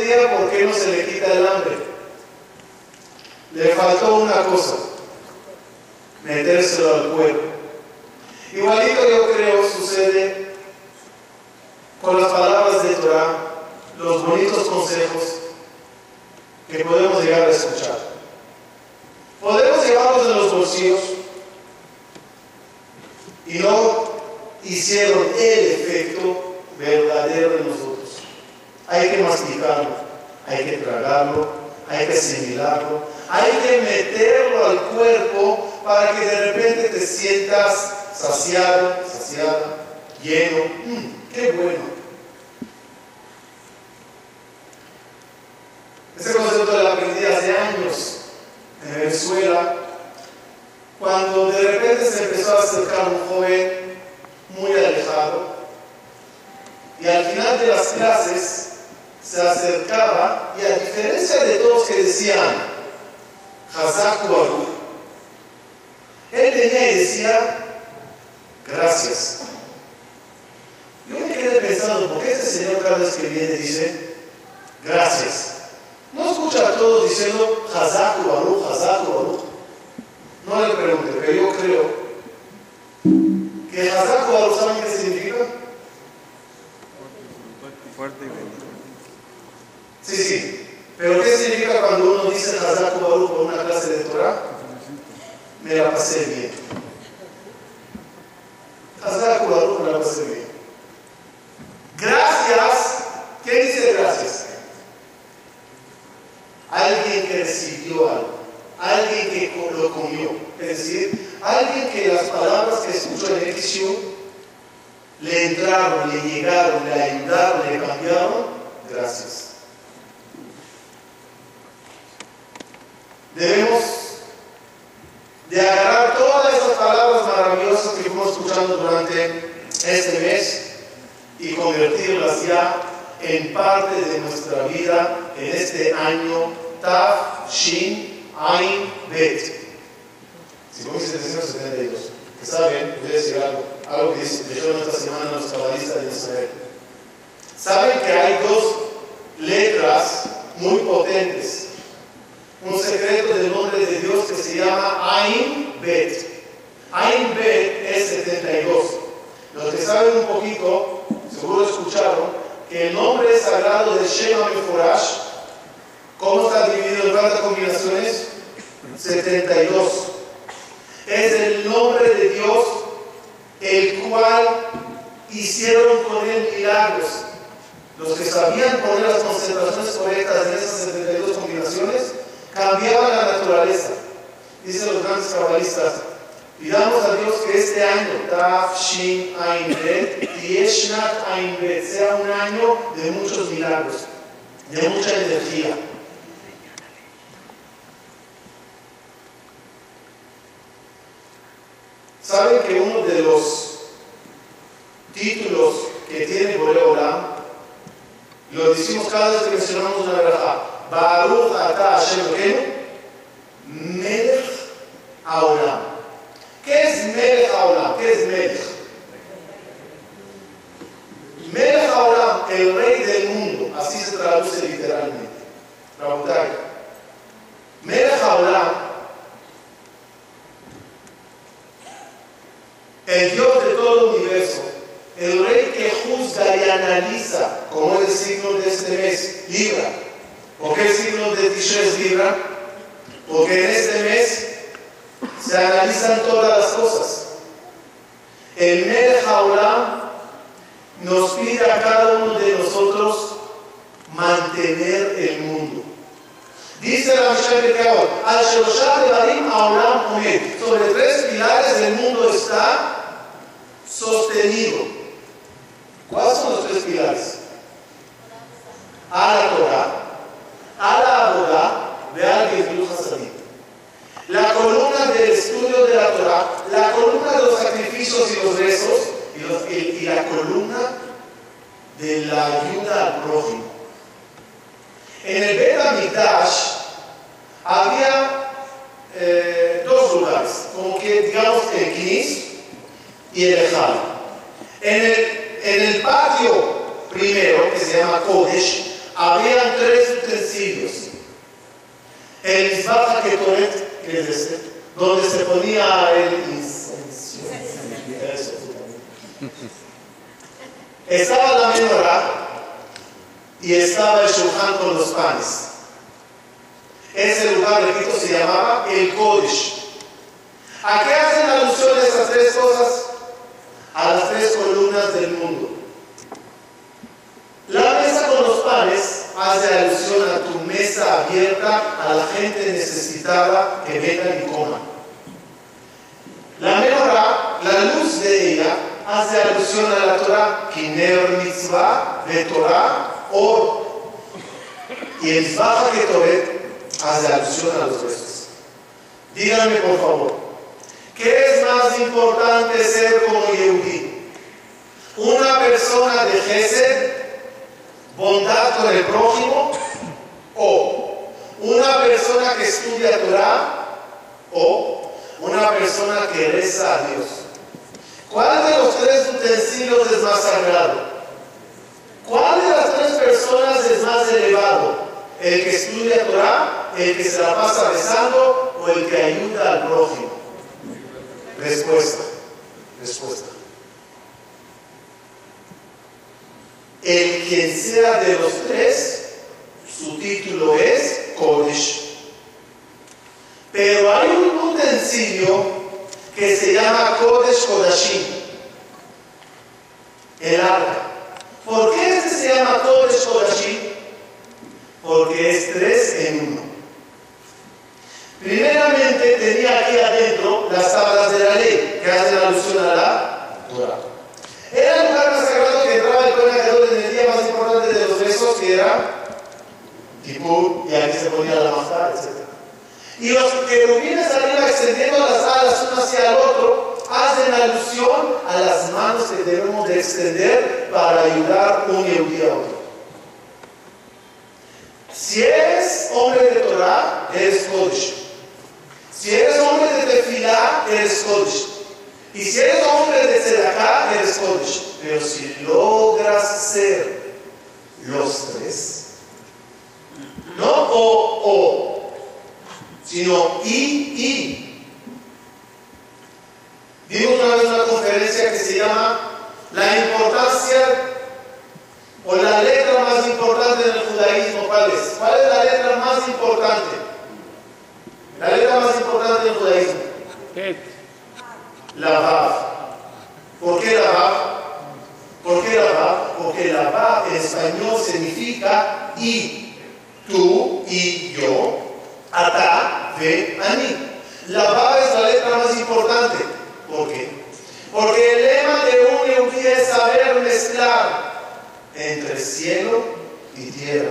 entendía por no se le quita el hambre. Le faltó una cosa, metérselo al cuerpo. Igualito yo creo sucede con las palabras de Torah, los bonitos consejos que podemos llegar a escuchar. Podemos llevarlos en los bolsillos y no hicieron el efecto verdadero de nosotros. Hay que masticarlo, hay que tragarlo, hay que asimilarlo, hay que meterlo al cuerpo para que de repente te sientas saciado, saciada, lleno. Mm, ¡Qué bueno! Ese concepto lo aprendí hace años en Venezuela, cuando de repente se empezó a acercar un joven muy alejado y al final de las clases se acercaba y a diferencia de todos que decían Hazak él venía y decía gracias. Yo me quedé pensando, ¿por qué este señor cada vez que viene dice gracias? No escucha a todos diciendo Hazak Baruch, Hazak Baruch. No le pregunte, pero yo creo que Hazak Baruch, ¿saben qué significa? Fuerte y. Sí, sí. Pero ¿qué significa cuando uno dice Hazak Baruch por una clase de Torah? Me la pasé bien. Hazak Baruch me la pasé bien. Gracias. ¿Qué dice gracias? Alguien que recibió algo, alguien que lo comió, es decir, alguien que las palabras que escuchó en Exión le entraron, le llegaron, le ayudaron, le cambiaron, gracias. Debemos de agarrar todas esas palabras maravillosas que fuimos escuchando durante este mes y convertirlas ya en parte de nuestra vida en este año Taf Shin Ain Bet. 5772. Que saben, voy a decir algo, algo que dijeron esta semana los cabalistas de Israel. Saben que hay dos letras muy potentes. Un secreto del nombre de Dios que se llama Ain Bet. Ain Bet es 72. Los que saben un poquito, seguro escucharon, que el nombre sagrado de Shema Meforash, ¿cómo está dividido en cuántas combinaciones? 72. Es el nombre de Dios el cual hicieron con él milagros. Los que sabían poner las concentraciones correctas en esas 72 combinaciones cambiaban la naturaleza. Dicen los grandes cabalistas, Pidamos a Dios que este año, Taf Shin Ain Bet, Tieshnat sea un año de muchos milagros, de mucha energía. Saben que uno de los títulos que tiene Boreolam, lo decimos cada vez que mencionamos una verdad. Baruch ata Hashem Melech Haolam. ¿Qué es Melech Haolam? ¿Qué es Melech? Melech Haolam, el rey del mundo, así se traduce literalmente. Rabotai. Melech Haolam el Dios de todo el universo, el rey que juzga y analiza, como es el signo de este mes, Libra. ¿Por qué signo de Tishrei Libra? Porque en este mes se analizan todas las cosas. El Melech nos pide a cada uno de nosotros mantener el mundo. Dice la Mishnah de Kaot, al sobre tres pilares el mundo está sostenido. ¿Cuáles son los tres pilares? A la Torah, a la Abodá, de alguien La columna del estudio de la Torah, la columna de los sacrificios y los rezos, y, la columna de la ayuda al prójimo. En el Bet había eh, dos lugares, como que digamos el Kinis y el Ejal. En el, en el patio primero, que se llama Kodesh, había tres utensilios. El Isbaja que es este, donde se ponía el incenso. Estaba la menorá y estaba el Shulchan con los panes. Ese lugar, repito, se llamaba el Kodesh. ¿A qué hacen alusión esas tres cosas? A las tres columnas del mundo. La mesa con los panes hace alusión a tu mesa abierta a la gente necesitada que vengan y coman. La menorá, la luz de ella, hace alusión a la Torah, Kiner Mitzvah, de Torah, Or. Y el Zbaja Ketoret hace alusión a los huesos. Díganme por favor, ¿qué es más importante ser como Yehudi? ¿Una persona de Gesed, bondad con el prójimo? ¿O una persona que estudia Torah? ¿O una persona que reza a Dios? ¿Cuál de los tres utensilios es más sagrado? ¿Cuál de las tres personas es más elevado? ¿El que estudia Torah, el que se la pasa rezando o el que ayuda al prójimo? Respuesta, respuesta. El quien sea de los tres, su título es Kodesh. Pero hay un utensilio que se llama Kodesh Kodashim, el arca. ¿Por qué este se llama Kodesh Kodashim? porque es tres en uno. Primeramente tenía aquí adentro las tablas de la ley, que hacen alusión a la Torah. Era el lugar más sagrado que entraba el Cohen en el día más importante de los besos, que era Kippur, y aquí se ponía la majá, etc. Y los querubines arriba extendiendo las alas uno hacia el otro, hacen alusión a las manos que debemos de extender para ayudar un y a otro. Si eres hombre de Torah, eres Kodesh. Si eres hombre de Tefilá, eres Kodesh. Y si eres hombre de Tzedakah, eres Kodesh. Pero si logras ser los tres, no o, o, sino y, y. Dimos una vez una conferencia que se llama La importancia o la letra más importante del judaísmo, ¿cuál es? ¿Cuál es la letra más importante? La letra más importante del judaísmo. La Vav. ¿Por qué la Vav? ¿Por qué la? Porque la Vav en español significa y, tú y yo, ata, ve, ani. La Vav es la letra más importante. ¿Por qué? Porque el lema de un es saber mezclar entre cielo y tierra,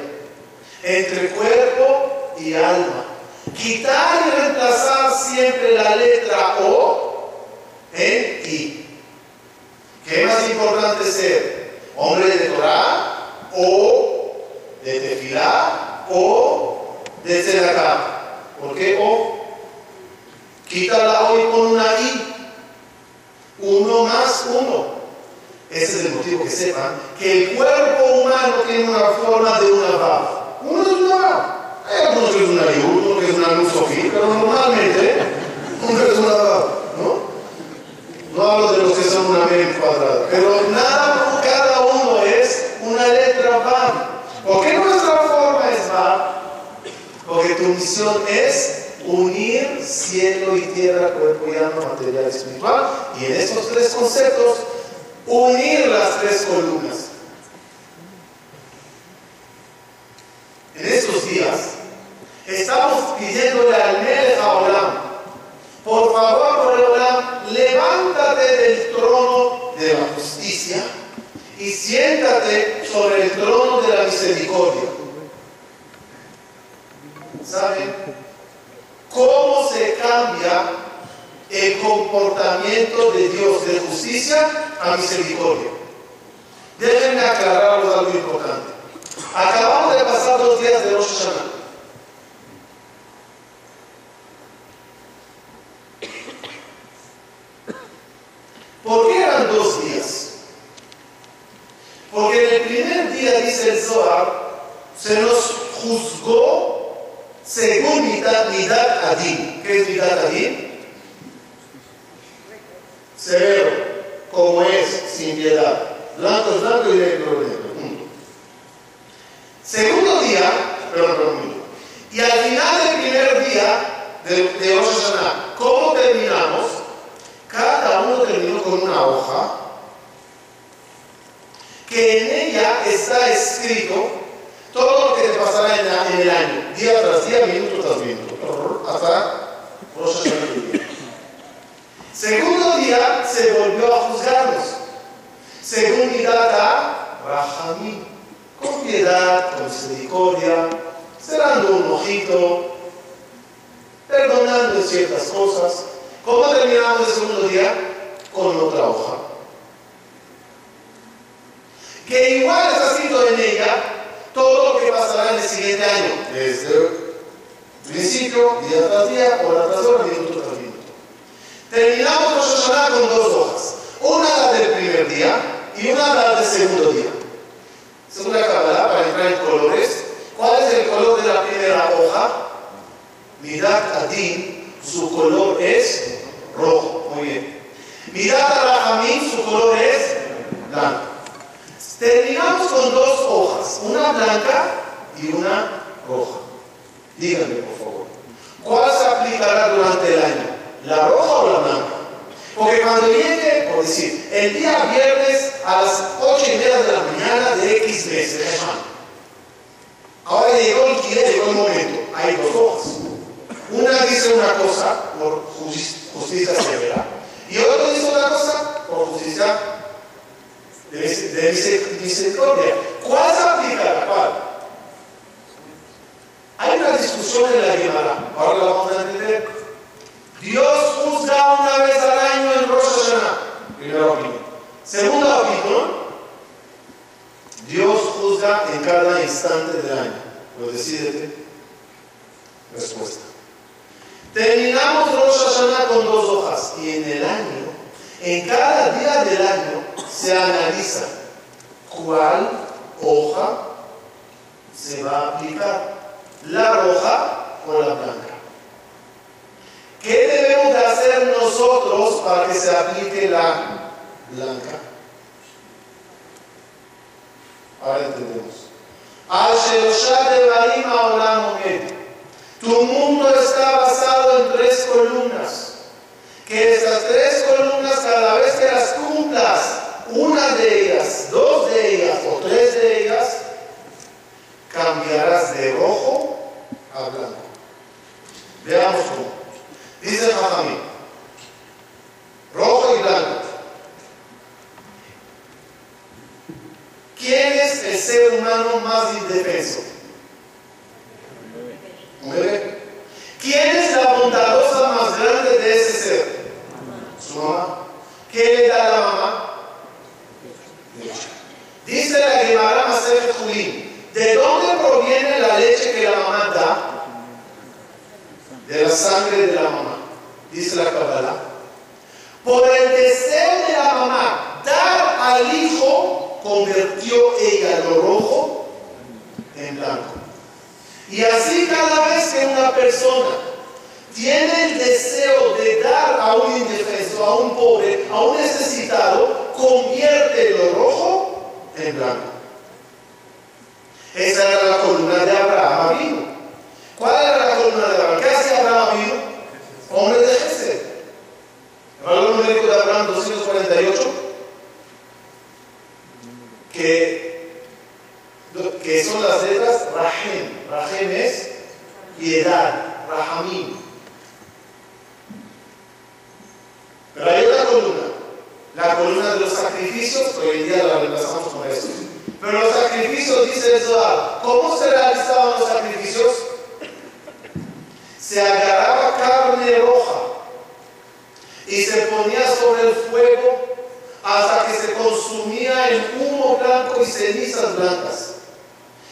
entre cuerpo y alma. Quitar y reemplazar siempre la letra O en I. ¿Qué más importante ser? hombre de Torah o de Tefilá o de Tzedakah. ¿Por qué O? Quítala hoy con una I. Uno más uno. Ese es el motivo que sepan que el cuerpo humano tiene una forma de una vav. Uno es una vav. Hay algunos que es una uno que es una luz pero normalmente uno es una vav. ¿No? Hablo de los que son una mem cuadrada. Pero nada, cada uno es una letra vav. ¿Por qué nuestra forma es vav? Porque tu misión es unir cielo y tierra, cuerpo y alma, material y espiritual. Y en estos tres conceptos, unir las tres columnas. En estos días, estamos pidiéndole al Melech Olam, por favor, por el Olam, levántate del trono de la justicia y siéntate sobre el trono de la misericordia. ¿Saben cómo se cambia el comportamiento de Dios de justicia a misericordia? Déjenme aclararles algo importante. Acabamos de pasar dos días de Rosh Hashanah. ¿Por qué eran dos días? Porque en el primer día, dice el Zohar, se nos juzgó según Midat, Midat Adin. ¿Qué es Midat Adin? Severo, como es, sin piedad. Blanco es blanco y negro es negro. Punto. Segundo día, perdón, perdón, y al final del primer día de, de Rosh Hashanah, ¿cómo terminamos? Cada uno terminó con una hoja que en ella está escrito todo lo que te pasará en, la- en el año, día tras día, minuto tras minuto, hasta Rosh Hashanah. Segundo día se volvió a juzgarnos. Según Midat a Rahamim, con piedad, con misericordia, cerrando un ojito, perdonando en ciertas cosas. ¿Cómo terminamos el segundo día? Con otra hoja. Que igual está escrito en ella todo lo que pasará en el siguiente año, desde el principio, día tras día, hora tras hora, minuto tras minuto. Terminamos Rosh Hashanah con dos hojas. Una la del primer día y una la del segundo día. Según la para entrar en colores, ¿cuál es el color de la primera hoja? Midat Adin, su color es rojo. Muy bien. Midat Rahamim, su color es blanco. Terminamos con dos hojas, una blanca y una roja. Díganme, por favor. ¿Cuál se aplicará durante el año? ¿La roja o la blanca? Porque cuando llegue, por decir, el día viernes a las 8 y media de la mañana de X meses. Ahora llegó el día, llegó el momento. Hay dos hojas. Una dice una cosa por justi- justicia severa y otro dice otra cosa por justicia de, de miseric- misericordia. ¿Cuál se aplica? ¿Cuál? Hay una discusión en la Gemara. Ahora la vamos a entender. Dios juzga una vez al año en Rosh Hashanah. Primera opinión. Segunda opinión. Dios juzga en cada instante del año. Pero decídete. Respuesta. Terminamos Rosh Hashanah con dos hojas. Y en el año, en cada día del año, se analiza cuál hoja se va a aplicar. La roja o la blanca. ¿Qué debemos de hacer nosotros para que se aplique la blanca? Ahora entendemos. Tu mundo está basado en tres columnas. Que estas tres columnas, cada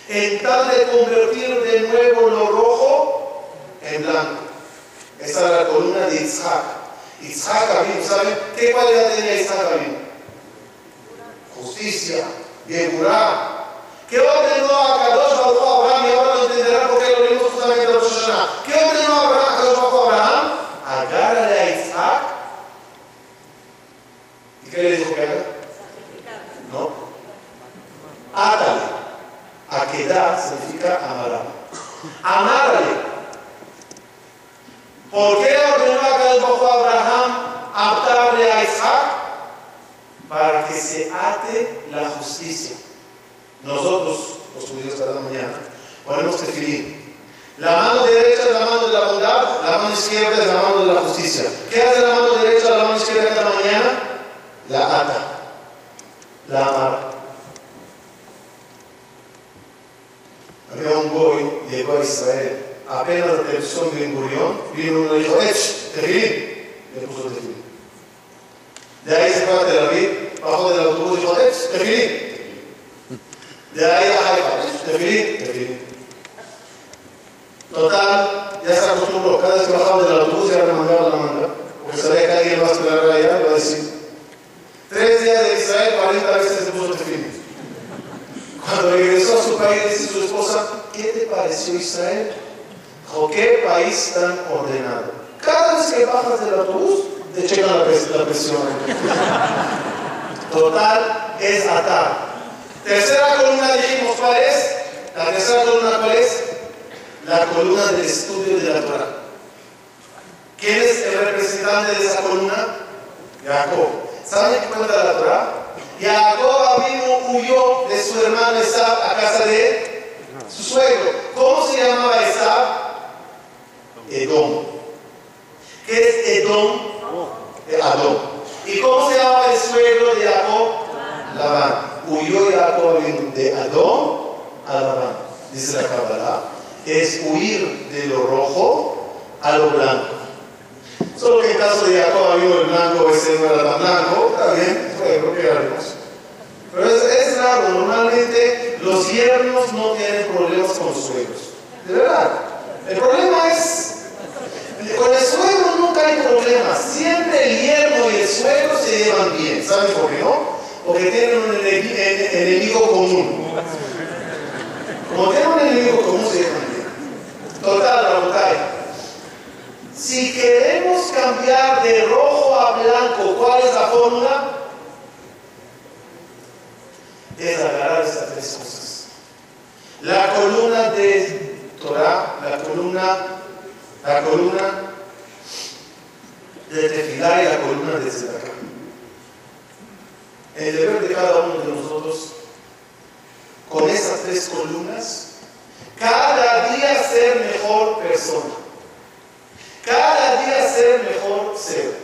en tal de convertir de nuevo lo rojo en blanco. Esa es la columna de Isaac. Isaac Abim, ¿saben qué cualidad tenía Isaac Abim? Justicia, Yehurá. ¿Qué ordenó a Kadosh Baruch Abraham? Y ahora lo entenderán porque lo leímos justamente en Rosh Hashanah. ¿Qué ordenó a Abraham, a Kadosh Baruch Abraham? Agárrale a Isaac. ¿Y qué le dijo que haga? No. Átale. A quedar significa amarrar. Amárale. ¿Por qué ordenó a a Abraham atarle a Isaac? Para que se ate la justicia. Nosotros, los judíos cada mañana, ponemos tefilín. La mano derecha es la mano de la bondad, la mano izquierda es la mano de la justicia. ¿Qué hace la mano derecha a la mano izquierda cada mañana? La ata, la amarra. Un boy, llegó a Israel, apenas aterrizó en Ben Gurión, vino uno y dijo, ¡Ech! ¡Tefilín! Le puso tefilín. De ahí se fue a Tel Aviv, bajó del autobús y dijo, ¡Ech! ¡Tefilín! De ahí a Haifa, tefilín, tefilín. Total, ya se acostumbró. Cada vez que bajaba del autobús ya le mandaba la manga. Porque sabía que alguien va a esperar allá, le va a decir. Tres días de Israel, 40 veces se puso tefilín. Cuando regresó a su país, dice su esposa, ¿qué te pareció Israel? Dijo, qué país tan ordenado. Cada vez que bajas del autobús, te pres la presión. Total, es atar. Tercera columna dijimos, ¿cuál es? La tercera columna, ¿cuál es? La columna del estudio de la Torah. ¿Quién es el representante de esa columna? Jacob. ¿Saben qué cuenta la Torah? Jacob vino huyó de su hermano Esab a casa de su suegro. ¿Cómo se llamaba Esab? Edom. ¿Qué es Edom? Adom. ¿Y cómo se llamaba el suegro de Jacob? Labán huyó Jacob de Adón a Labán. Dice la Kabbalah, es huir de lo rojo a lo blanco. Solo que en caso de Jacob vino el blanco, ese no era tan blanco, bien, creo que haremos. Pero es, es raro, normalmente los yernos no tienen problemas con los suegros. De verdad. El problema es, con el suegro nunca hay problemas. Siempre el yerno y el suegro se llevan bien. ¿Saben por qué no? porque tienen un enemigo común. Como tienen un enemigo común, se llaman Total, Rabotai. Si queremos cambiar de rojo a blanco, ¿cuál es la fórmula? Es agarrar estas tres cosas. La columna de Torah, la columna, la columna de Tefilá y la columna de Zedaká el deber de cada uno de nosotros, con esas tres columnas, cada día ser mejor persona. Cada día ser mejor ser.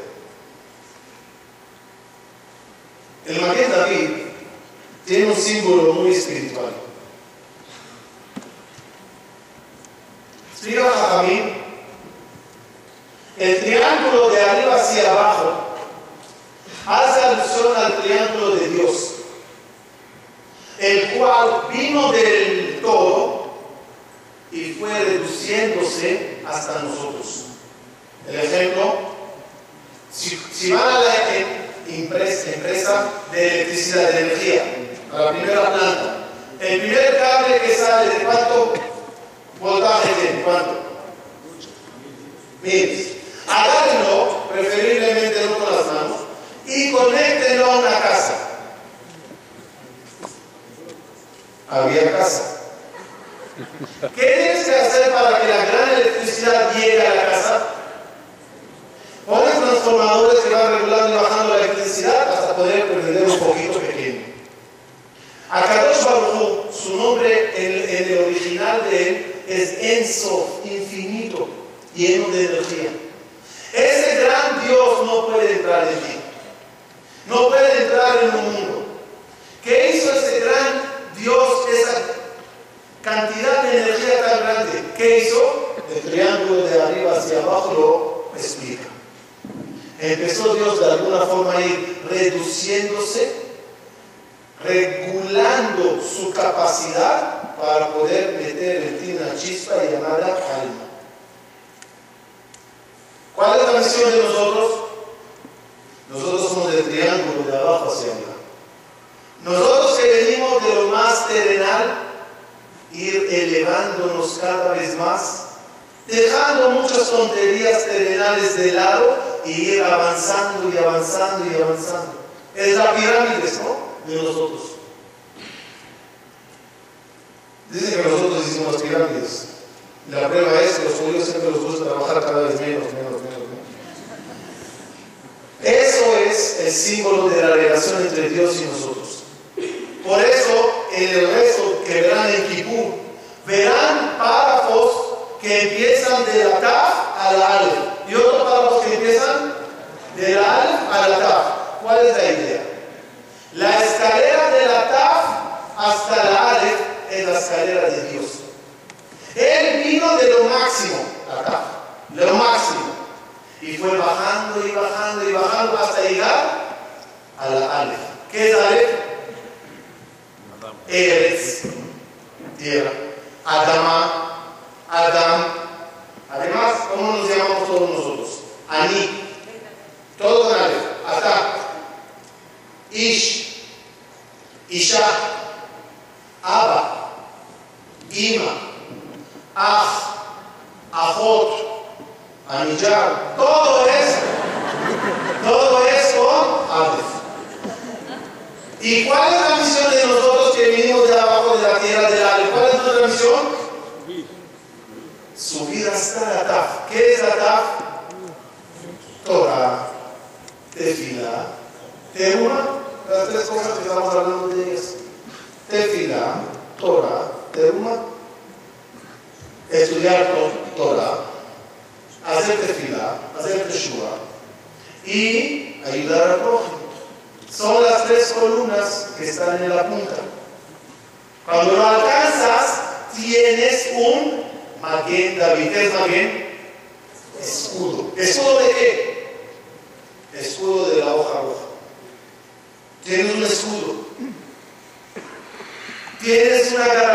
El Maguen David tiene un símbolo muy espiritual. Explica Jajamín, el triángulo de arriba hacia abajo hace alusión al triángulo de Dios, el cual vino del todo fue reduciéndose hasta nosotros. El ejemplo, si, van a la empresa, de electricidad, de energía, a la primera planta, el primer cable que sale de cuánto voltaje tiene, ¿cuánto? Miren, agárrenlo, preferiblemente no con las manos, y conéctenlo a una casa. Había casa. ¿Qué tienes que hacer para que la gran electricidad llegue a la casa? Ponen transformadores que van regulando y bajando la electricidad hasta poder prender un poquito pequeño. A Kadosh Baruch su nombre en, el original de él es Enso, infinito, lleno de energía. Ese gran Dios no puede entrar en ti. No puede entrar en un mundo. ¿Qué hizo ese gran Dios, esa cantidad de energía tan grande? ¿Qué hizo? El triángulo de arriba hacia abajo lo explica. Empezó Dios de alguna forma a ir reduciéndose, regulando su capacidad para poder meter en ti una chispa llamada alma. ¿Cuál es la misión de nosotros? Nosotros somos del triángulo de abajo hacia arriba. Nosotros que venimos de lo más terrenal, ir elevándonos cada vez más, dejando muchas tonterías terrenales de lado y ir avanzando y avanzando y avanzando. Es la pirámide, ¿no? De nosotros. Dicen que nosotros hicimos pirámides. La prueba es que los judíos siempre les gusta trabajar cada vez menos, menos, menos. Eso es el símbolo de la relación entre Dios y nosotros. Por eso, en el resto que verán en Kippur, verán párrafos que empiezan de la Taf a la Alef y otros párrafos que empiezan de la Alef a la Taf. ¿Cuál es la idea? La escalera de la Taf hasta la Alef es la escalera de Dios. Él vino de lo máximo, acá, de lo máximo. Y fue bajando y bajando y bajando hasta llegar a la Aleph. ¿Qué es Aleph? Eres, tierra. Adama, Adam. Además, ¿cómo nos llamamos todos nosotros? Ani. Todos en Aleph. Ata. Ish. Isha. Abba. Ima. Aj, Ajot, Anillar, todo es, todo es con. ¿Y cuál es la misión de nosotros que vinimos de abajo de la tierra del Aleph? ¿Cuál es nuestra misión? Subir hasta la Taf. ¿Qué es la Taf? Torah, Tefila, Teruma, las tres cosas que estamos hablando de ellas. Tefila, Torah, Teruma estudiar Torah, hacer tefila, hacer teshua y ayudar al prójimo. Son las tres columnas que están en la punta. Cuando lo alcanzas, tienes un maguen David. ¿Qué es maguen? Escudo. ¿Escudo de qué? Escudo de la hoja roja. Tienes un escudo tienes una garantía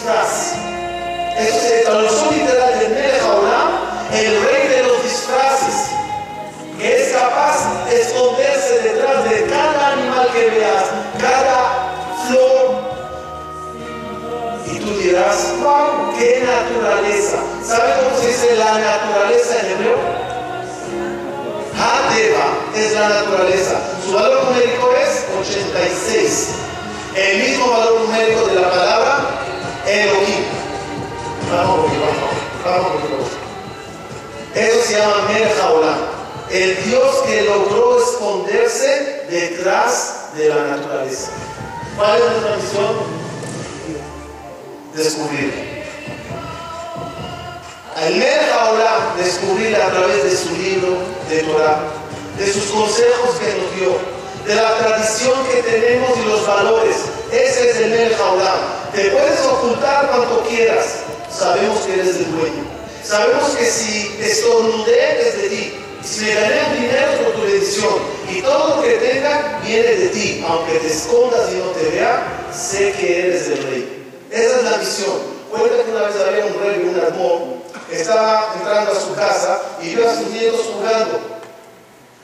disfraz. Eso es la traducción literal de Melech el rey de los disfraces, que es capaz de esconderse detrás de cada animal que veas, cada flor. Y tú dirás, wow, qué naturaleza. ¿Sabes cómo se dice la naturaleza en hebreo? Hadeva es la naturaleza. Su valor numérico es 86. El mismo valor numérico de la palabra Elohim. Vamos, vamos, vamos, vamos. Eso se llama Merjaolam. El Dios que logró esconderse detrás de la naturaleza. ¿Cuál es nuestra misión? Descubrir. Al Merjaolam, descubrirle a través de su libro de Torah, de sus consejos que nos dio, de la tradición que tenemos y los valores. Ese es el Merjaolam. Te puedes ocultar cuanto quieras. Sabemos que eres el dueño. Sabemos que si estornudé es de ti. Si me gané un dinero por tu bendición. Y todo lo que tenga viene de ti. Aunque te escondas y no te vea, sé que eres el rey. Esa es la misión. Cuenta que una vez había un rey, un armón, estaba entrando a su casa y vio a sus nietos jugando.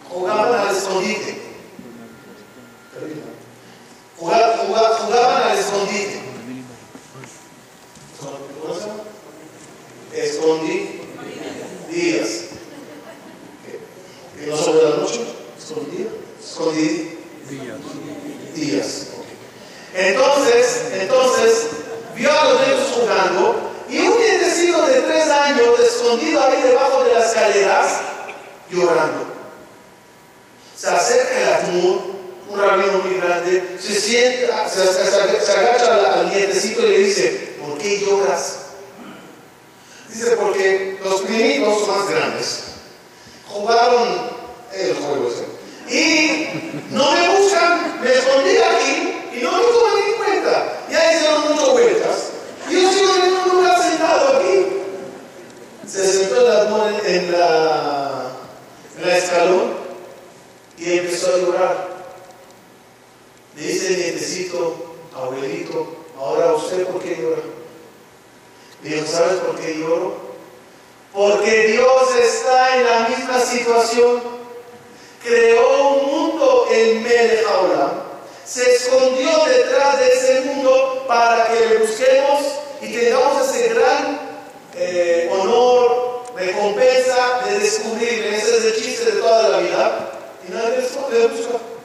Jugaban al escondite. Jugaban, jugaban, jugaban al escondite. ¿Cómo se días. ¿Que no sobre la noche? ¿Escondí? Escondí días. Entonces, entonces, vio a los niños jugando y un nietecito de tres años escondido ahí debajo de las escaleras llorando. Se acerca el Atmur, un rabino muy grande, se sienta, se, agacha al, nietecito y le dice, ¿por qué lloras? Dice, porque los primitos más grandes jugaron el juego ese. Y no me buscan, me escondí aquí y no me toman ni cuenta. Ya hicieron muchas vueltas. Y yo sigo en un lugar sentado aquí. Se sentó el en la escalón y empezó a llorar. Dice nietecito, abuelito, ahora usted por qué llora. Dijo, ¿sabes por qué lloro? Porque Dios está en la misma situación. Creó un mundo en Melech Se escondió detrás de ese mundo para que le busquemos y tengamos ese gran eh, honor, recompensa de descubrirle. Ese es el chiste de toda la vida. Y nadie le busca.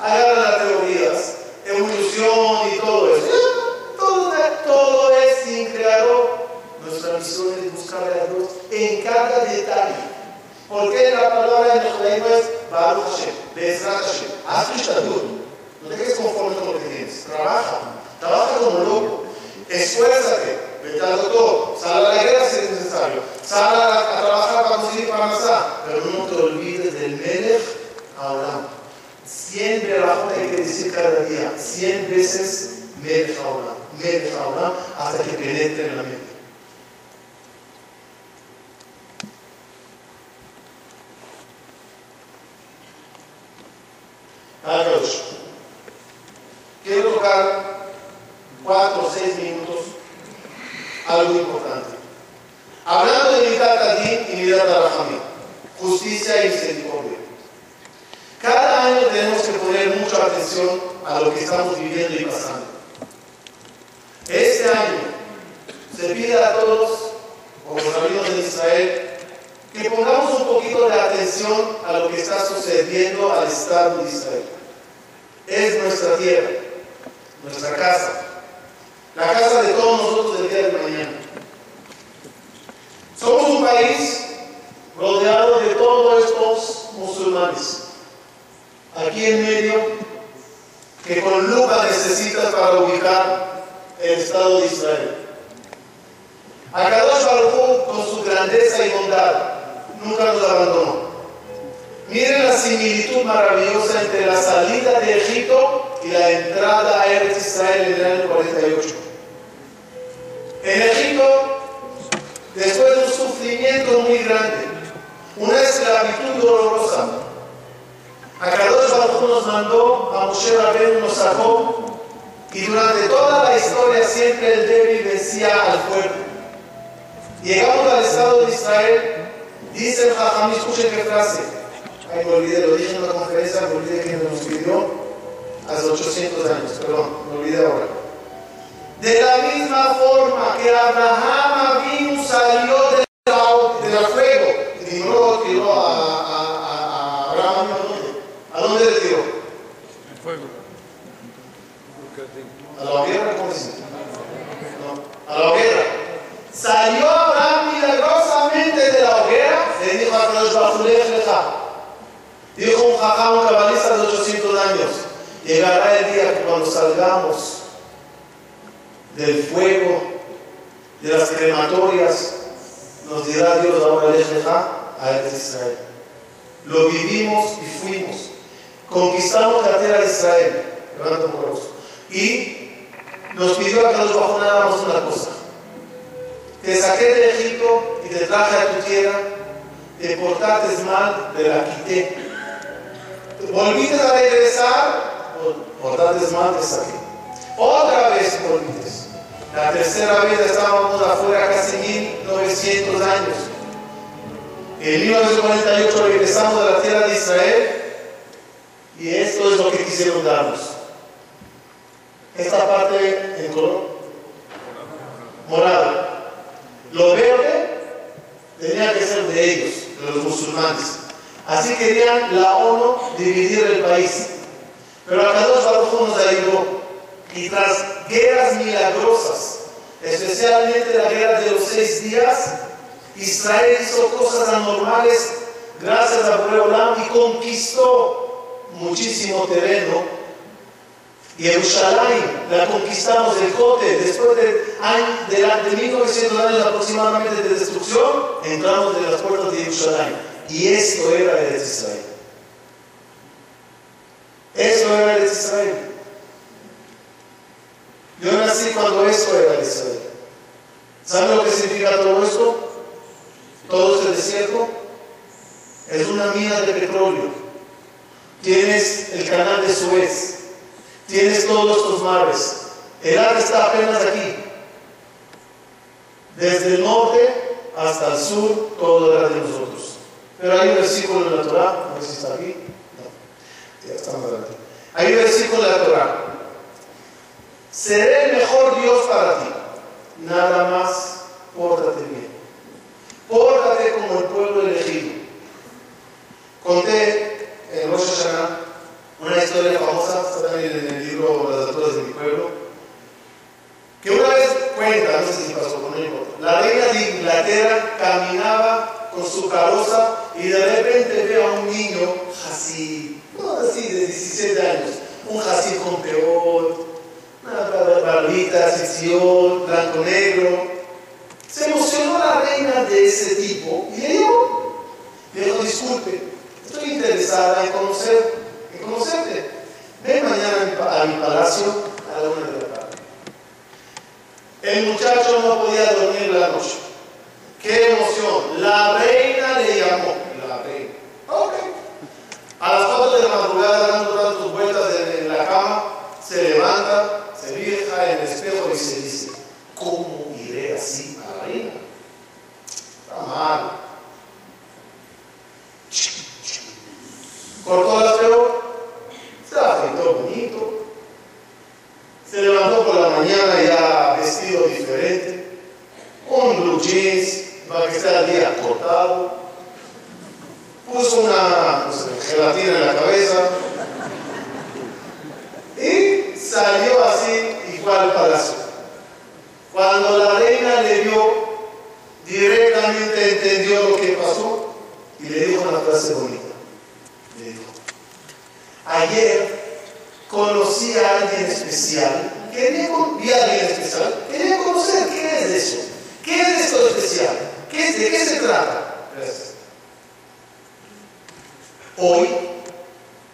Agarran las teorías, evolución y todo eso. Todo, todo es sin creador. Nuestra misión es buscar a Dios en cada detalle. Porque la palabra en judaísmo es Baruch Hashem, Bezrat Hashem, haz tu. No te conforme con lo que tienes. Trabaja, trabaja como loco. Esfuérzate, vete al doctor, sal a la guerra si es necesario, sal a, trabajar para conseguir para pero no te olvides del Melech ahora. 100 verajot hay que decir cada día, 100 veces Melech ahora, hasta que penetre en la mente. Adiós. Quiero tocar cuatro o seis minutos algo importante. Hablando de mitad Adin y mitad Rahamim, justicia y misericordia. Tenemos que poner mucha atención a lo que estamos viviendo y pasando. Este año se pide a todos, como rabinos de Israel, que pongamos un poquito de atención a lo que está sucediendo al Estado de Israel. Es nuestra tierra, nuestra casa, la casa de todos nosotros del día de mañana. Somos un país rodeado de todos estos musulmanes. Aquí en medio, que con lupa necesitas para ubicar el Estado de Israel. Akadosh Baruj con su grandeza y bondad, nunca nos abandonó. Miren la similitud maravillosa entre la salida de Egipto y la entrada a Eretz Israel en el año 48. En Egipto, después de un sufrimiento muy grande, una esclavitud dolorosa, Akadosh Baruj nos mandó, a Moshe Rabbeinu nos sacó, y durante toda la historia siempre el débil vencía al fuerte. Llegamos al Estado de Israel, dice el Jajamí, escuchen qué frase. Ay, me olvidé, lo dije en una conferencia, me olvidé que nos pidió hace 800 años, perdón, me olvidé ahora. De la misma forma que Abraham vino salió del de fuego, y no tiró a, Abraham. ¿A dónde le tiró? El fuego. ¿A la hoguera? ¿Cómo dice? No, a la hoguera. Salió Abraham milagrosamente de la hoguera, le dijo a Dios, Dijo un jajá, un cabalista de 800 años, llegará el día que cuando salgamos del fuego, de las crematorias, nos dirá Dios ahora a Israel. Lo vivimos y fuimos. Conquistamos la tierra de Israel. Y nos pidió a que nos bajonáramos una cosa. Te saqué de Egipto y te traje a tu tierra, te portaste mal, te la quité. Volviste a regresar, portaste mal, te saqué. Otra vez volviste. La tercera vez estábamos afuera casi 1900 años. En 1948 regresamos a la tierra de Israel y esto es lo que quisieron darnos. Esta parte en color morado. Lo verde tenía que ser de ellos, de los musulmanes. Así querían la ONU dividir el país. Pero acá dos Baruj nos ayudó. Y tras guerras milagrosas, especialmente la guerra de los seis días, Israel hizo cosas anormales gracias a Boreolam y conquistó muchísimo terreno Jerusalén la conquistamos, el Cote, después de, de, de 1900 años aproximadamente de destrucción, entramos de las puertas de Jerusalén. Y esto era el Israel. Esto era el Israel. Yo nací cuando esto era el Israel. ¿Saben lo que significa todo esto? Todo este desierto es una mina de petróleo. Tienes el canal de Suez Tienes todos estos mares. El ar está apenas aquí. Desde el norte hasta el sur, todo era de nosotros. Pero hay un versículo en la Torah, no sé si está aquí. No, ya estamos adelante. Hay un versículo en la Torah. Seré el mejor Dios para ti. Nada más, pórtate bien. Pórtate como el pueblo elegido. Conté en Rosh Hashanah una historia famosa, está también en el libro Las alturas de mi pueblo, que una vez cuenta, no sé si pasó con él, la reina de Inglaterra caminaba con su carroza y de repente ve a un niño así, no así, de 17 años, un jazí con peor, una barbita, sección, blanco-negro. Se emocionó la reina de ese tipo y le dijo, dijo, disculpe, estoy interesada en conocer conocerte. Ven mañana a mi palacio a la una de la tarde. El muchacho no podía dormir la noche. ¡Qué emoción! La reina le llamó. La reina. Ok. A las cuatro de la madrugada, dando tantas vueltas en, la cama, se levanta, se fija en el espejo y se dice, ¿cómo iré así a la reina? Está mal. Cortó la peor se afeitó bonito, se levantó por la mañana ya vestido diferente, con blue jeans para que esté el día cortado, puso una gelatina en la cabeza y salió así igual para palacio. Cuando la reina le vio, directamente entendió lo que pasó y le dijo una frase bonita. Le dijo, Ayer conocí a alguien especial, quería, vi a alguien especial, quería conocer qué es eso, qué es esto especial, de qué se trata. Hoy,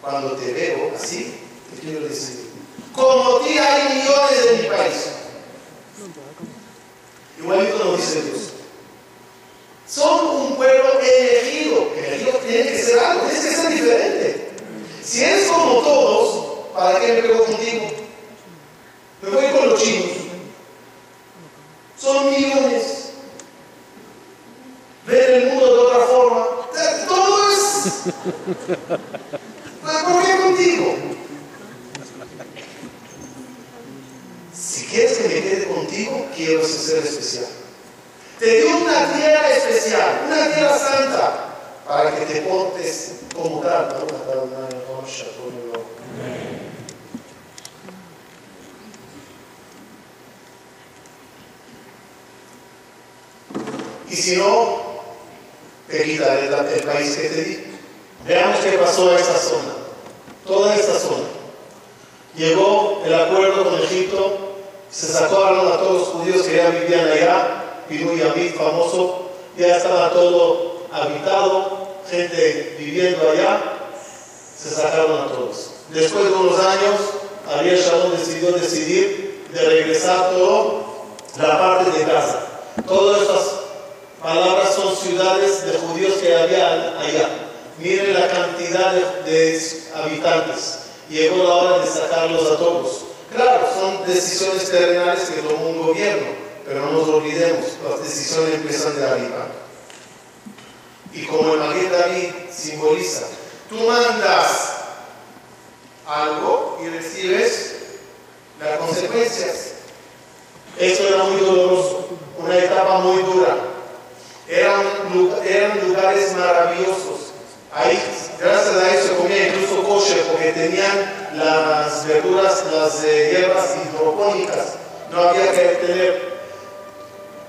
cuando te veo así, te quiero decir, como ti hay millones en mi país. Igualito nos dice Dios. Son un pueblo elegido. Elegido tiene que ser algo, tiene que ser diferente. Si eres como todos, ¿para qué me pego contigo? Me voy con los chinos. Son millones. Ver el mundo de otra forma. Todo es. ¿Por qué contigo? Si quieres que me quede contigo, quiero ser especial. Te dio una tierra especial, una tierra santa, para que te portes como tal. Y si no, te quitaré el, país que te di. Veamos qué pasó a esta zona. Toda esta zona. Llegó el acuerdo con Egipto, se sacaron a todos los judíos que ya vivían allá, y Yamid famoso, ya estaba todo habitado, gente viviendo allá, se sacaron a todos. Después de unos años, Ariel Sharon decidió decidir de regresar todo la parte de Gaza. Todas estas palabras son ciudades de judíos que había allá. Miren la cantidad de, habitantes. Llegó la hora de sacarlos a todos. Claro, son decisiones terrenales que tomó un gobierno, pero no nos olvidemos, las decisiones empiezan de arriba. Y como el Magid David simboliza, tú mandas algo y recibes las consecuencias. Eso era muy doloroso, una etapa muy dura. Eran, eran lugares maravillosos. Ahí, gracias a eso, comía incluso kosher porque tenían las verduras, las hierbas hidropónicas. No había que tener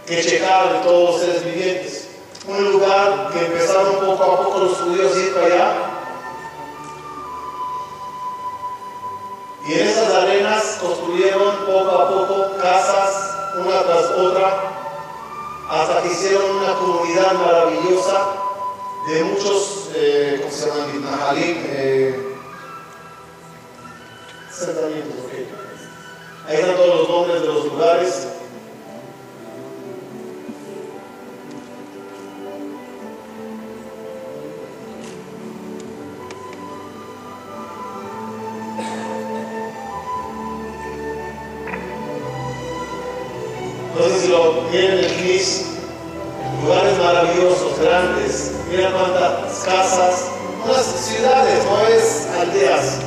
que checar de todos los seres vivientes. Un lugar que empezaron poco a poco los judíos a ir para allá. Y en esas arenas construyeron poco a poco casas, una tras otra, hasta que hicieron una comunidad maravillosa de muchos, eh, ¿cómo se llaman? Nahalim, eh, Ahí están todos los nombres de los lugares. Casas, unas ciudades, no es aldeas.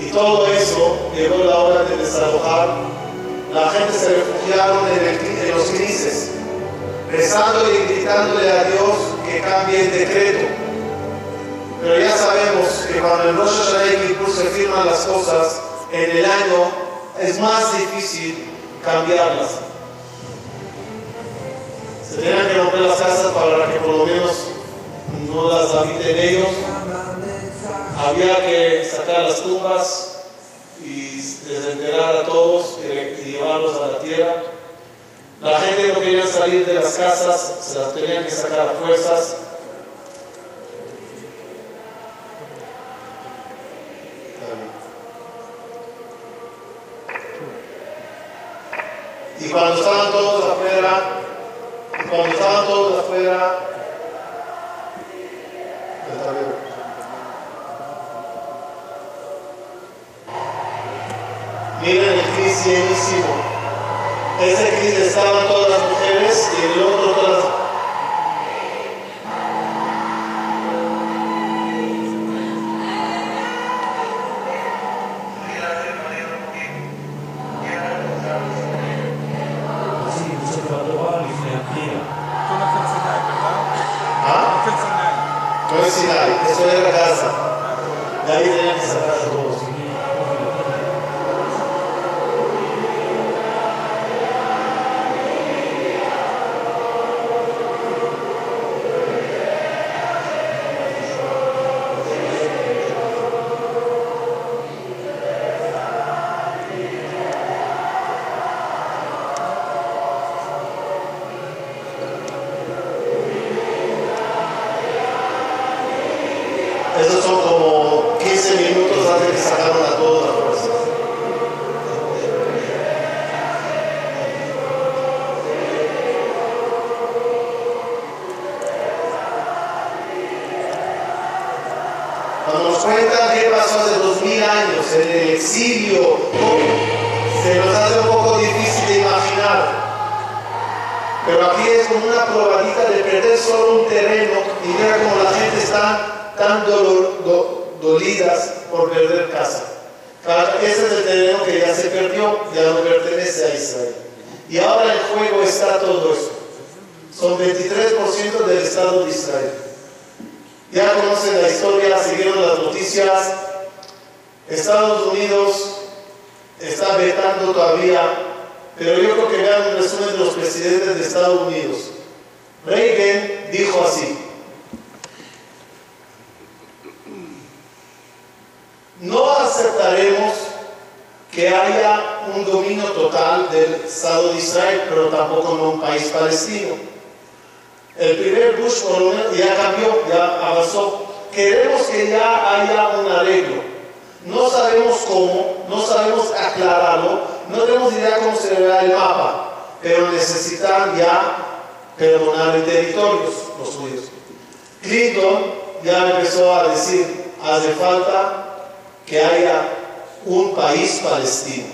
Y todo eso llegó la hora de desalojar. La gente se refugiaron en, los crisis, rezando y gritándole a Dios que cambie el decreto. Pero ya sabemos que cuando el Rosh Hashanah se firman las cosas, en el año es más difícil cambiarlas. Se tenían que romper las casas para que por lo menos no las habiten ellos. Había que sacar las tumbas y desenterrar a todos y llevarlos a la tierra. La gente no quería salir de las casas, se las tenían que sacar a fuerzas. Y cuando estaban todos afuera, y cuando estaban todos afuera, Miren el Cris llenísimo. Ese Cris estaban todas las mujeres y el otro todas las exilio, se nos hace un poco difícil de imaginar. Pero aquí es como una probadita de perder solo un terreno y mira como la gente está tan dolidas por perder casa. Ese es el terreno que ya se perdió, ya no pertenece a Israel. Y ahora en juego está todo eso. Son 23% del Estado de Israel. Ya conocen la historia, siguieron las noticias. Estados Unidos está vetando todavía, pero yo creo que vean un resumen de los presidentes de Estados Unidos. Reagan dijo así, no aceptaremos que haya un dominio total del Estado de Israel, pero tampoco no un país palestino. El primer Bush ya cambió, ya avanzó. Queremos que ya haya un arreglo. No sabemos cómo, no sabemos aclararlo, no tenemos idea cómo se verá el mapa, pero necesitan ya perdonar el territorio los judíos. Clinton ya empezó a decir, hace falta que haya un país palestino.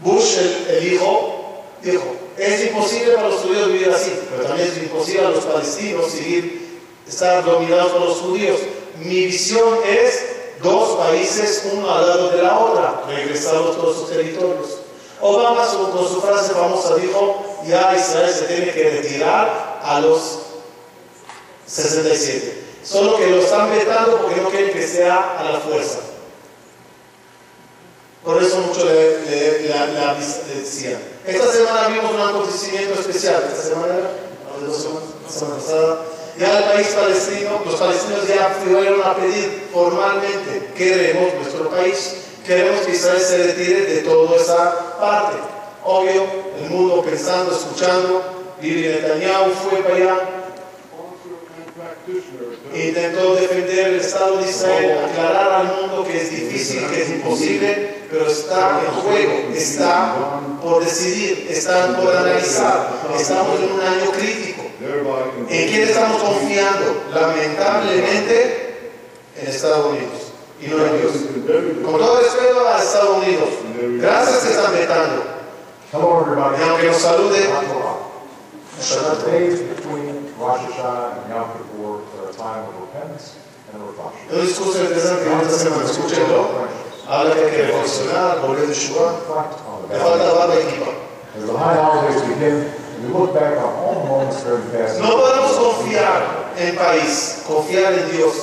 Bush, el, hijo, dijo, es imposible para los judíos vivir así, pero también es imposible a los palestinos seguir, estar dominados por los judíos. Mi visión es dos países uno al lado de la otra, regresar todos sus territorios. Obama con su frase famosa dijo, ya Israel se tiene que retirar a los 67. Solo que lo están vetando porque no quieren que sea a la fuerza. Por eso mucho le, le, la, decía. Esta semana vimos un acontecimiento especial. Esta semana, la semana pasada, ya el país palestino, los palestinos ya fueron a pedir formalmente, queremos nuestro país, queremos que Israel se retire de toda esa parte. Obvio, el mundo pensando, escuchando, Bibi Netanyahu fue para allá, intentó defender el Estado de Israel, aclarar al mundo que es difícil, que es imposible, pero está en juego, está por decidir, está por analizar. Estamos en un año crítico. ¿En quién estamos confiando? Lamentablemente en Estados Unidos y no en Dios. Con todo respeto a Estados Unidos, gracias que están vetando. Y aunque nos salude. Un discurso interesante que esta semana, escúchenlo. Habla que hay que reflexionar, volver de Shua. Me falta barba y equipa. No podemos confiar en país, confiar en Dios.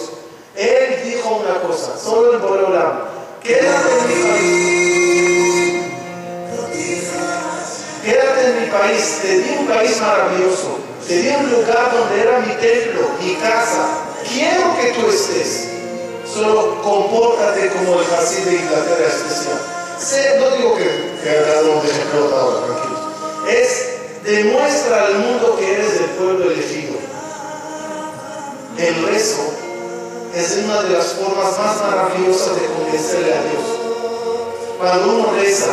Él dijo una cosa, solo en Boreolam. Quédate en mi país. Quédate en mi país. Te di un país maravilloso. Tenía un lugar donde era mi templo, mi casa. Quiero que tú estés. Solo compórtate como el jardín de Inglaterra especial. No digo que, que de ejemplo ahora, tranquilo. Es demuestra al mundo que eres del pueblo elegido. El rezo es una de las formas más maravillosas de convencerle a Dios. Cuando uno reza,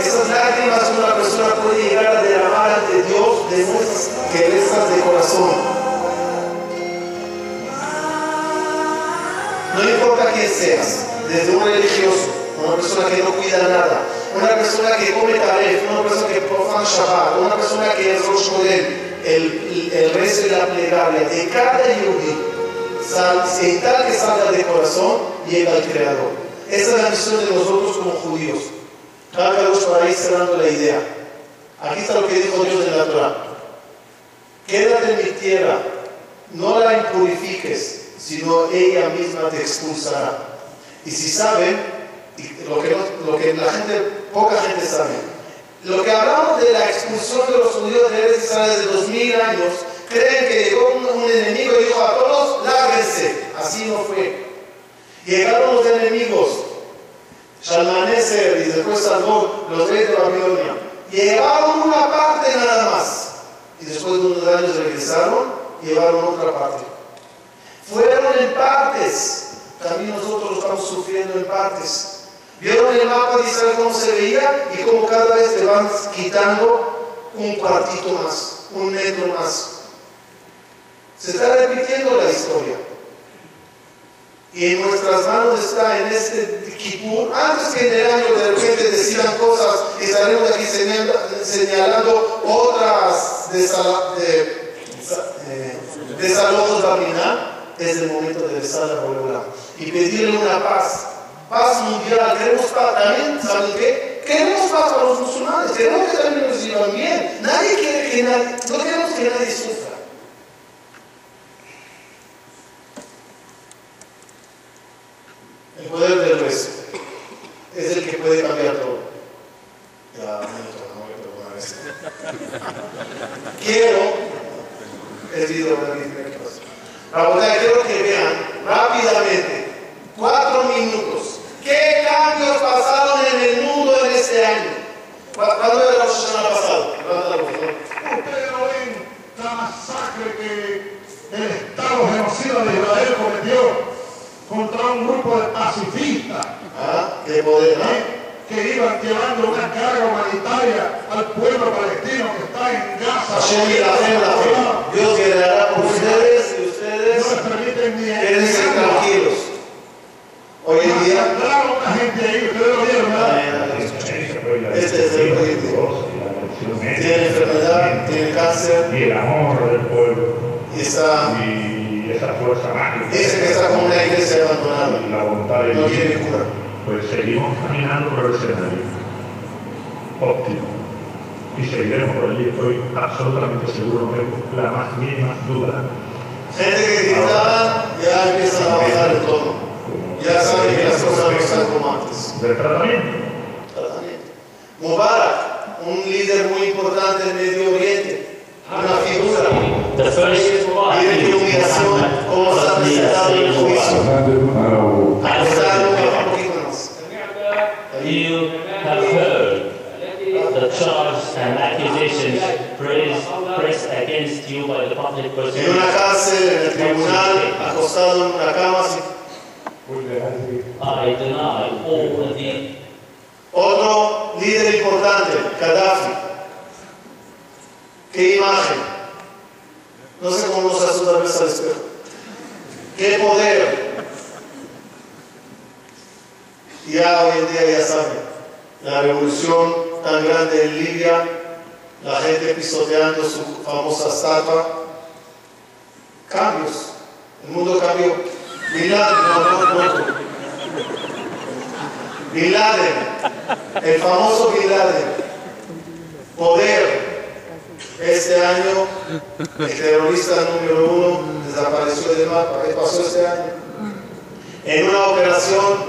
esas lágrimas una persona puede llegar a derramar ante Dios de nuestras querezas de corazón. No importa quién seas, desde un religioso, una persona que no cuida nada, una persona que come taref, una persona que profana Shabbat, una persona que es Rosh el, el rezo y la plegaria de cada yudí, si tal que salga de corazón, llega al Creador. Esa es la misión de nosotros como judíos. Cada por ahí cerrando la idea. Aquí está lo que dijo Dios en la Torah. Quédate en mi tierra, no la impurifiques, sino ella misma te expulsará. Y si saben, lo que, lo que la gente, poca gente sabe, lo que hablamos de la expulsión de los judíos de Israel desde dos mil años, creen que llegó un, enemigo y dijo a todos, lárguense. Así no fue. Llegaron los enemigos, Shalmaneser y después Salmón, los reyes de Babilonia, llevaron una parte nada más. Y después de unos años regresaron llevaron otra parte. Fueron en partes. También nosotros estamos sufriendo en partes. Vieron el mapa de Israel cómo se veía y cómo cada vez te van quitando un cuartito más, un metro más. Se está repitiendo la historia. Y en nuestras manos está en este Kippur, antes que en el año de repente decidan cosas y estaremos aquí señalando otras de, desalojos de es el momento de besar a Boreolam y pedirle una paz, paz mundial. Queremos también, ¿saben qué? Queremos paz para los musulmanes, queremos que también nos vivan bien. Nadie quiere que nadie, no queremos que nadie sufra. El poder del rezo es el que puede cambiar todo. Ya, no me perdonar esto. Quiero, el video Ahora quiero que vean rápidamente, cuatro minutos, qué cambios pasaron en el mundo en este año. ¿Cuándo era la semana pasada? Ustedes no ven la masacre que el Estado genocida de Israel cometió contra un grupo de pacifistas ¿Ah? ¿Qué poder, que iban llevando una carga humanitaria al pueblo palestino que está en Gaza. Dios quedará con ustedes y ustedes no permiten ni quédense tranquilos. Hoy en día. una gente ahí, ustedes lo vieron, ¿verdad? Este es el político. Tiene enfermedad, tiene cáncer. Y el amor del pueblo. Y está. Y esa fuerza mágica. Dice que está como una iglesia abandonada. La voluntad de No tiene cura pues seguimos caminando por el escenario óptimo y seguiremos por allí. Estoy absolutamente seguro, no tengo la más mínima duda. Gente que gritaba ya empiezan a bajar el tono. Ya saben que las cosas no están como antes. ¿Del tratamiento? Tratamiento. Mubarak, un líder muy importante en Medio Oriente, una figura. Miren qué humillación, cómo se ha presentado el juicio. you have heard the charge and accusations pressed against you by the public En una cárcel, en el tribunal, acostado en una cama. I deny all the Otro líder importante, Gaddafi. ¿Qué imagen? No sé cómo nos asusta ver al espejo. ¿Qué poder? ya hoy en día ya saben, la revolución tan grande en Libia, la gente pisoteando su famosa estatua, cambios, el mundo cambió. Bin Laden, el famoso Laden, poder. Este año, el terrorista número uno desapareció del mapa. ¿Qué pasó este año? En una operación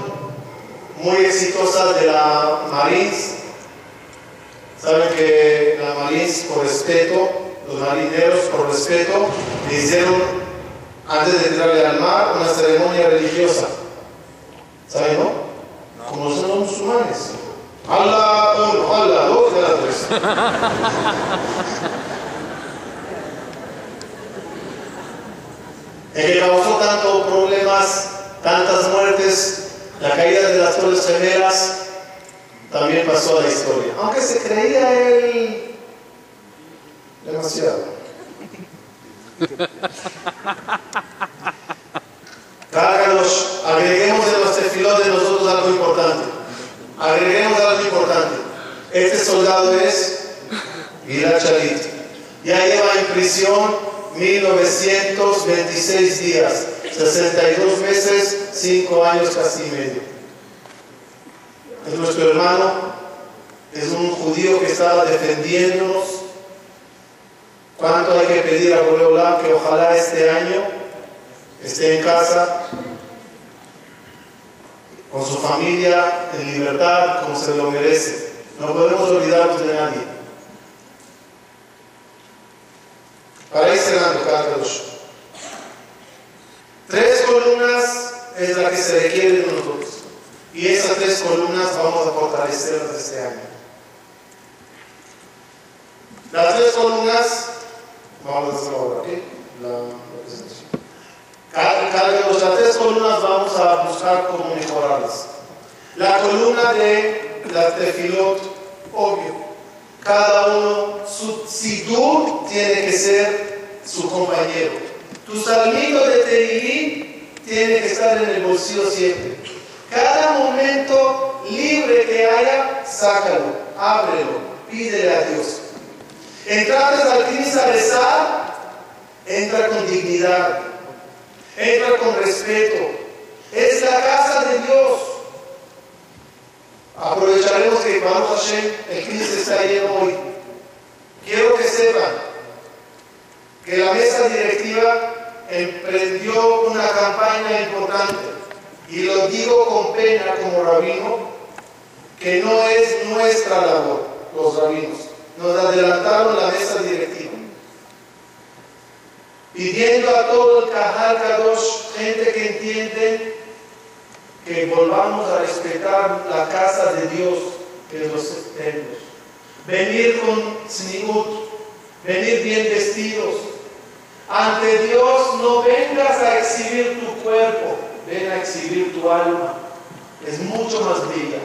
muy exitosa de la Marines. Saben que la Marines, por respeto, los marineros, por respeto, le hicieron, antes de entrarle al mar, una ceremonia religiosa. ¿Saben, no? Como son los musulmanes. Allah, uno, Allah, dos, la tres. el que causó tantos problemas, tantas muertes, la caída de las Torres Gemelas también pasó a la historia, aunque se creía él demasiado. Cárgalos, agreguemos en los tefilot de nosotros algo importante. Agreguemos algo importante. Este soldado es Gilad. Ya lleva en prisión 1926 días. 62 meses, 5 años casi medio. Es nuestro hermano, es un judío que estaba defendiéndonos. ¿Cuánto hay que pedir a Boreolá que ojalá este año esté en casa con su familia en libertad como se lo merece? No podemos olvidarnos de nadie. Para ir cerrando, Carlos. Tres columnas es la que se requiere de nosotros. Y esas tres columnas vamos a fortalecerlas este año. Las tres columnas, vamos a hacerlo ahora, ¿ok? La presentación. Cada, las tres columnas vamos a buscar cómo mejorarlas. La columna de la tefilot, obvio. Cada uno, su sidur tiene que ser su compañero. Tu salmito de Tehilim tiene que estar en el bolsillo siempre. Cada momento libre que haya, sácalo, ábrelo, pídele a Dios. Entraste al CNIS a rezar, entra con dignidad, entra con respeto. Es la casa de Dios. Aprovecharemos que Baruch Hashem, el 15 está lleno hoy. Quiero que sepan que la mesa directiva emprendió una campaña importante y lo digo con pena como rabino, que no es nuestra labor, los rabinos. Nos adelantaron la mesa directiva. Pidiendo a todo el Kahal Kadosh, gente que entiende que volvamos a respetar la casa de Dios en los templos. Venir con snigut, venir bien vestidos. Ante Dios no vengas a exhibir tu cuerpo, ven a exhibir tu alma. Es mucho más bella.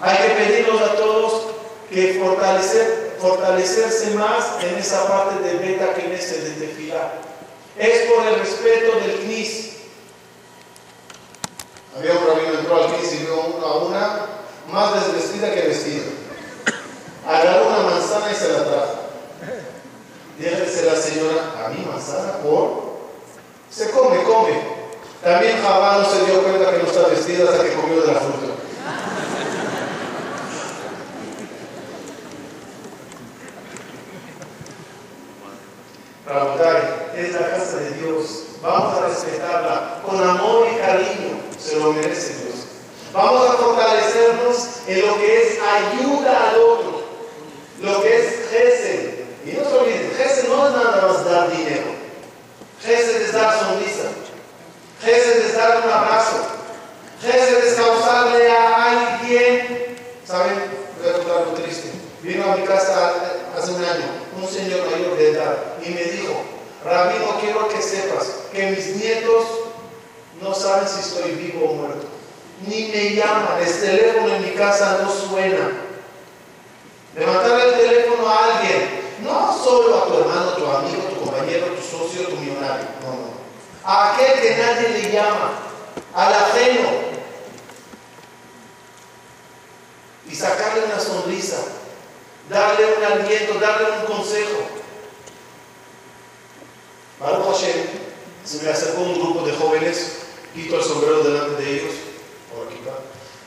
Hay que pedirnos a todos que fortalecer, fortalecerse más en esa parte de beta que este de tefilá. Es por el respeto del CNIS. Había un rabino entró al CNIS y vio a una más desvestida que vestida. Agarró una manzana y se la trajo. Déjese la señora, a mi manzana por. Se come, come. También Jabá no se dio cuenta que no está vestida hasta que comió de la fruta. Rabotai, es la casa de Dios. Vamos a respetarla con amor y cariño. Se lo merece Dios. Vamos a fortalecernos en lo que es ayuda al otro, lo que es Gesed. Y no se olviden, Gesed no es nada más dar dinero. Gesed es dar sonrisa. Gesed es dar un abrazo. Gesed es causarle a alguien, ¿saben? Voy a contar algo triste. Vino a mi casa hace un año un señor mayor de edad y me dijo, Rabino, quiero que sepas que mis nietos no saben si estoy vivo o muerto. Ni me llaman, el teléfono en mi casa no suena. Levantar el teléfono a alguien, no solo a tu hermano, tu amigo, tu compañero, tu socio, tu millonario, no, no. A aquel que nadie le llama, al ajeno. Y sacarle una sonrisa, darle un aliento, darle un consejo. Baruch Hashem, se me acercó un grupo de jóvenes, quito el sombrero delante de ellos, por aquí va.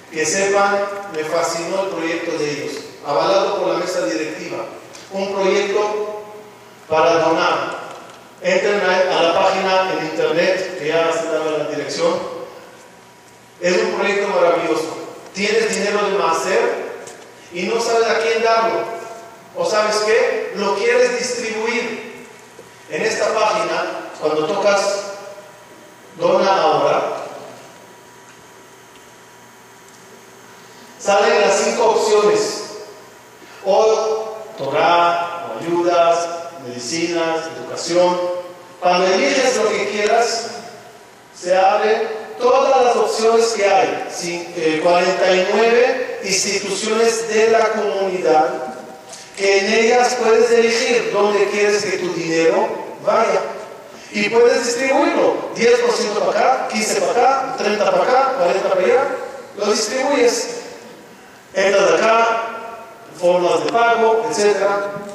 Que sepan, me fascinó el proyecto de ellos, avalado por la mesa directiva. Un proyecto para donar. Entren a la página en internet, que ya se daba la dirección. Es un proyecto maravilloso. Tienes dinero de hacer y no sabes a quién darlo. O sabes qué, lo quieres distribuir. En esta página, cuando tocas dona ahora, salen las cinco opciones. O Torah, o ayudas, medicinas, educación. Cuando eliges lo que quieras, se abren todas las opciones que hay. 49 instituciones de la comunidad que en ellas puedes elegir dónde quieres que tu dinero vaya. Y puedes distribuirlo. 10% para acá, 15 para acá, 30 para acá, 40 para allá. Lo distribuyes. Entras acá, formas de pago, etc.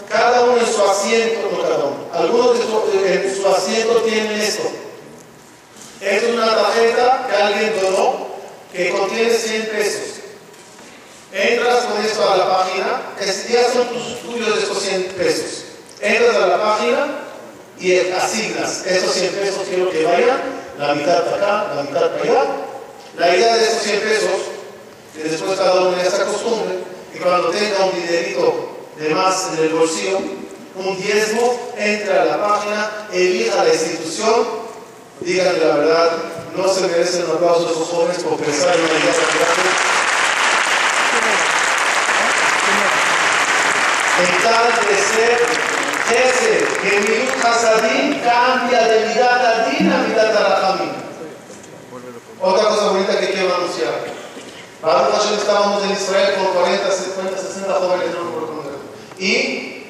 Cada uno en su asiento, no. Algunos de su, en su asiento tienen esto. Es una tarjeta que alguien donó que contiene 100 pesos. Entras con esto a la página, ya son tus tuyos estos 100 pesos. Entras a la página y asignas estos 100 pesos, quiero que vayan, la mitad para acá, la mitad para allá. La idea de estos 100 pesos, que después cada uno ya se acostumbre, y cuando tenga un dinerito de más en el bolsillo, un diezmo, entra a la página, elija la institución, díganle la verdad, no se merecen un aplauso de esos jóvenes por pensar en una idea tan en tal de ese que mi Hasadim cambia de mitad a din a a Rahamim. Otra cosa bonita que quiero anunciar. Baruch Hashem estábamos en Israel con 40, 50, 60 jóvenes, no Y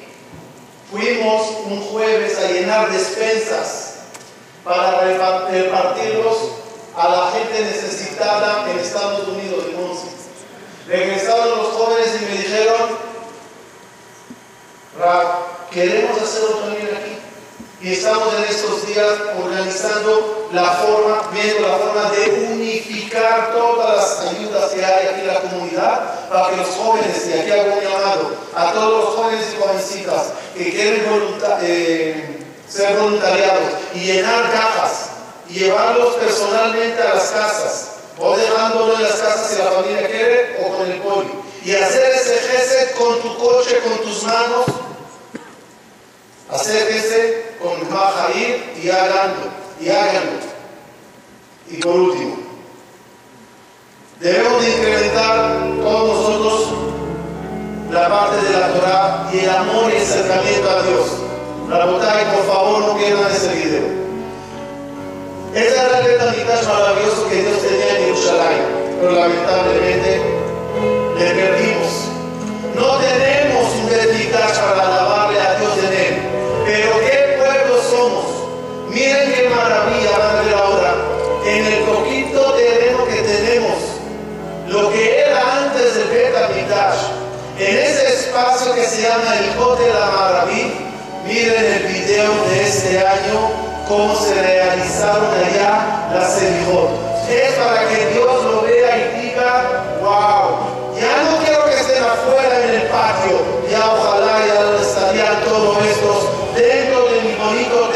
fuimos un jueves a llenar despensas para repartirlos a la gente necesitada en Estados Unidos, en Monsi. Regresaron los jóvenes y me dijeron, queremos hacer otro nivel aquí. Y estamos en estos días organizando la forma, viendo la forma de unificar todas las ayudas que hay aquí en la comunidad para que los jóvenes, y aquí hago un llamado a todos los jóvenes y jovencitas que quieren eh, ser voluntariados y llenar cajas y llevarlos personalmente a las casas o dejándolo en las casas si la familia quiere o con el poli. Y hacer ese gesto con tu coche, con tus manos acérquese con ir y háganlo, y háganlo. Y por último, debemos de incrementar todos nosotros la parte de la Torah y el amor y el acercamiento a Dios. Rabotay, por favor, no pierdan ese video. Ese era el maravilloso que Dios tenía en Jerusalén, pero lamentablemente le perdimos. No tenemos un Betamitash para alabarle a En el poquito terreno que tenemos, lo que era antes del Betamitash, en ese espacio que se llama el la Maravilla, miren el video de este año cómo se realizaron allá las selijot. Es para que Dios lo vea y diga, wow, ya no quiero que estén afuera en el patio, ya ojalá ya estarían todos estos dentro de mi bonito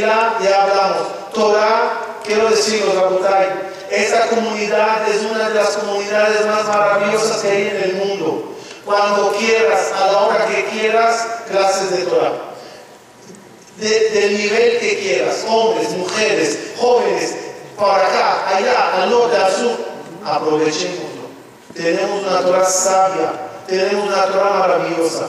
Ya hablamos. Torah, quiero decirlo, Rabotai esta comunidad es una de las comunidades más maravillosas que hay en el mundo. Cuando quieras, a la hora que quieras, clases de Torah. del nivel que quieras, hombres, mujeres, jóvenes, para acá, allá, al norte, al sur, aprovechémoslo. Tenemos una Torah sabia, tenemos una Torah maravillosa.